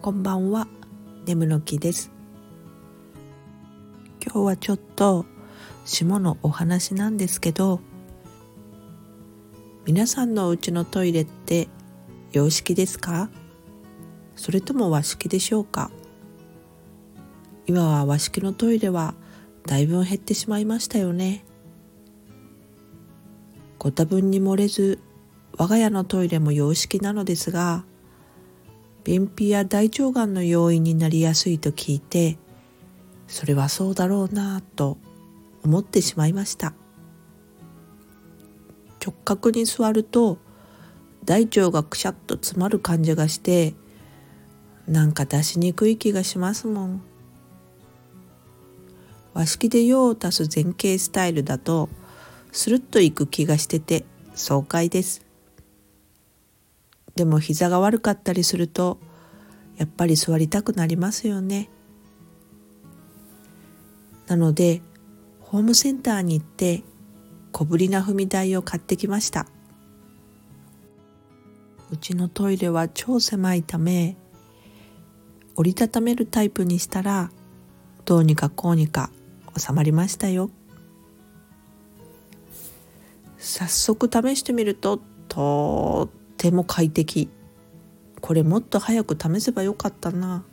こんばんは、眠の木です。今日はちょっと下のお話なんですけど、皆さんのお家のトイレって洋式ですか？それとも和式でしょうか？今は和式のトイレはだいぶ減ってしまいましたよね。ご多分に漏れず我が家のトイレも洋式なのですが便秘や大腸がんの要因になりやすいと聞いてそれはそうだろうなぁと思ってしまいました。直角に座ると大腸がくしゃっと詰まる感じがしてなんか出しにくい気がしますもん。和式で用を足す前傾スタイルだとスルッといく気がしてて爽快です。でも膝が悪かったりするとやっぱり座りたくなりますよね。なのでホームセンターに行って小ぶりな踏み台を買ってきました。うちのトイレは超狭いため折りたためるタイプにしたらどうにかこうにか収まりましたよ。早速試してみるととっても快適。これもっと早く試せばよかったな。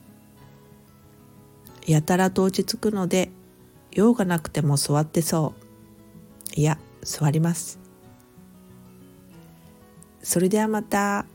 やたらと落ち着くので用がなくても座ってそう。いや座ります。それではまた。